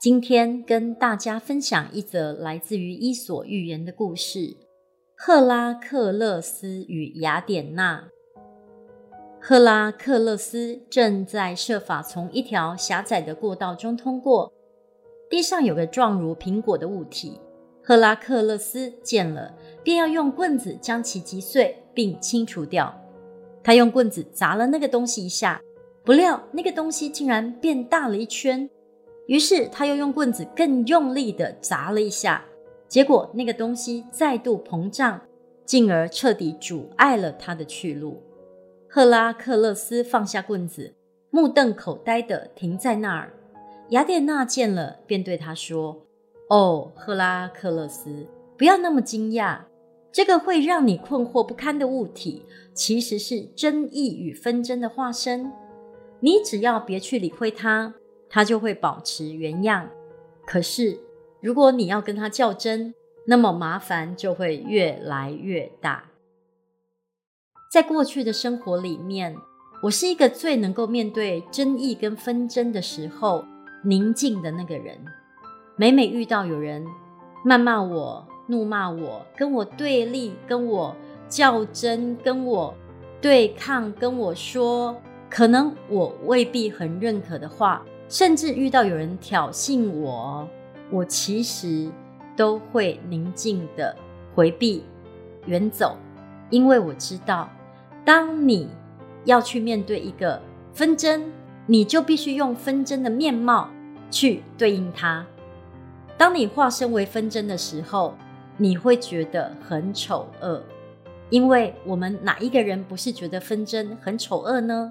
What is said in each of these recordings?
今天跟大家分享一则来自于《伊索寓言》的故事：赫拉克勒斯与雅典娜。赫拉克勒斯正在设法从一条狭窄的过道中通过，地上有个状如苹果的物体。赫拉克勒斯见了，便要用棍子将其击碎并清除掉。他用棍子砸了那个东西一下，不料那个东西竟然变大了一圈。于是他又用棍子更用力地砸了一下，结果那个东西再度膨胀，进而彻底阻碍了他的去路。赫拉克勒斯放下棍子，目瞪口呆地停在那儿。雅典娜见了，便对他说：“哦，赫拉克勒斯，不要那么惊讶。这个会让你困惑不堪的物体，其实是争议与纷争的化身。你只要别去理会它，它就会保持原样。可是，如果你要跟它较真，那么麻烦就会越来越大。”在过去的生活里面，我是一个最能够面对争议跟纷争的时候宁静的那个人。每每遇到有人谩骂我、怒骂我、跟我对立、跟我较真、跟我对抗、跟我说可能我未必很认可的话，甚至遇到有人挑衅我，我其实都会宁静的回避、远走，因为我知道。当你要去面对一个纷争，你就必须用纷争的面貌去对应它。当你化身为纷争的时候，你会觉得很丑恶，因为我们哪一个人不是觉得纷争很丑恶呢？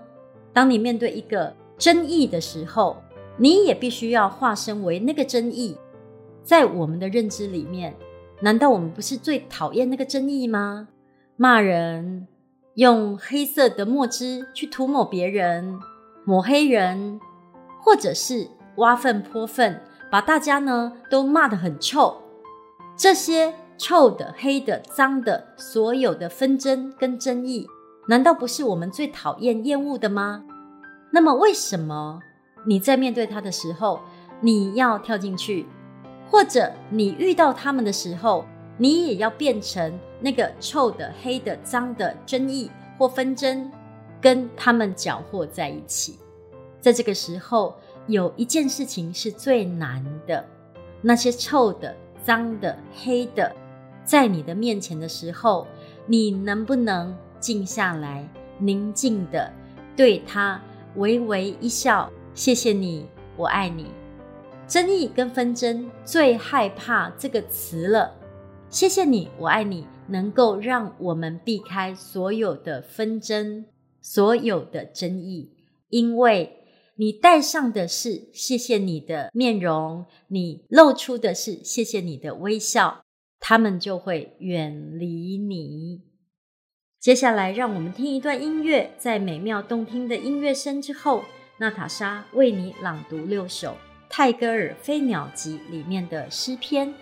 当你面对一个争议的时候，你也必须要化身为那个争议。在我们的认知里面，难道我们不是最讨厌那个争议吗？骂人。用黑色的墨汁去涂抹别人，抹黑人，或者是挖粪泼粪，把大家呢都骂得很臭。这些臭的、黑的、脏的，所有的纷争跟争议，难道不是我们最讨厌、厌恶的吗？那么，为什么你在面对他的时候，你要跳进去，或者你遇到他们的时候，你也要变成那个臭的、黑的、脏的争议或纷争，跟他们搅和在一起。在这个时候，有一件事情是最难的：那些臭的、脏的、黑的，在你的面前的时候，你能不能静下来，宁静的对他微微一笑？谢谢你，我爱你。争议跟纷争最害怕这个词了。谢谢你，我爱你，能够让我们避开所有的纷争，所有的争议，因为你带上的是谢谢你的面容，你露出的是谢谢你的微笑，他们就会远离你。接下来，让我们听一段音乐，在美妙动听的音乐声之后，娜塔莎为你朗读六首泰戈尔《飞鸟集》里面的诗篇。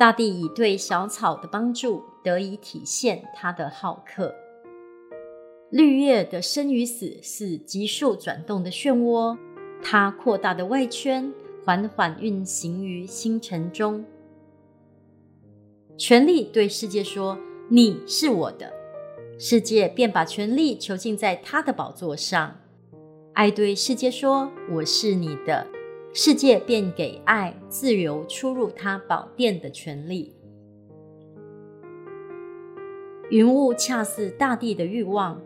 大地以对小草的帮助得以体现它的好客。绿叶的生与死是急速转动的漩涡，它扩大的外圈缓缓运行于星辰中。权力对世界说：“你是我的。”世界便把权力囚禁在他的宝座上。爱对世界说：“我是你的。”世界便给爱自由出入他宝殿的权利。云雾恰似大地的欲望，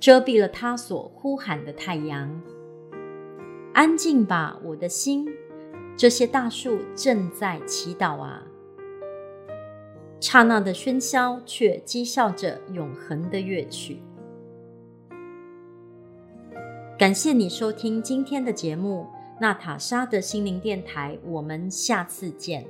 遮蔽了他所呼喊的太阳。安静吧，我的心，这些大树正在祈祷啊。刹那的喧嚣，却讥笑着永恒的乐曲。感谢你收听今天的节目。娜塔莎的心灵电台，我们下次见。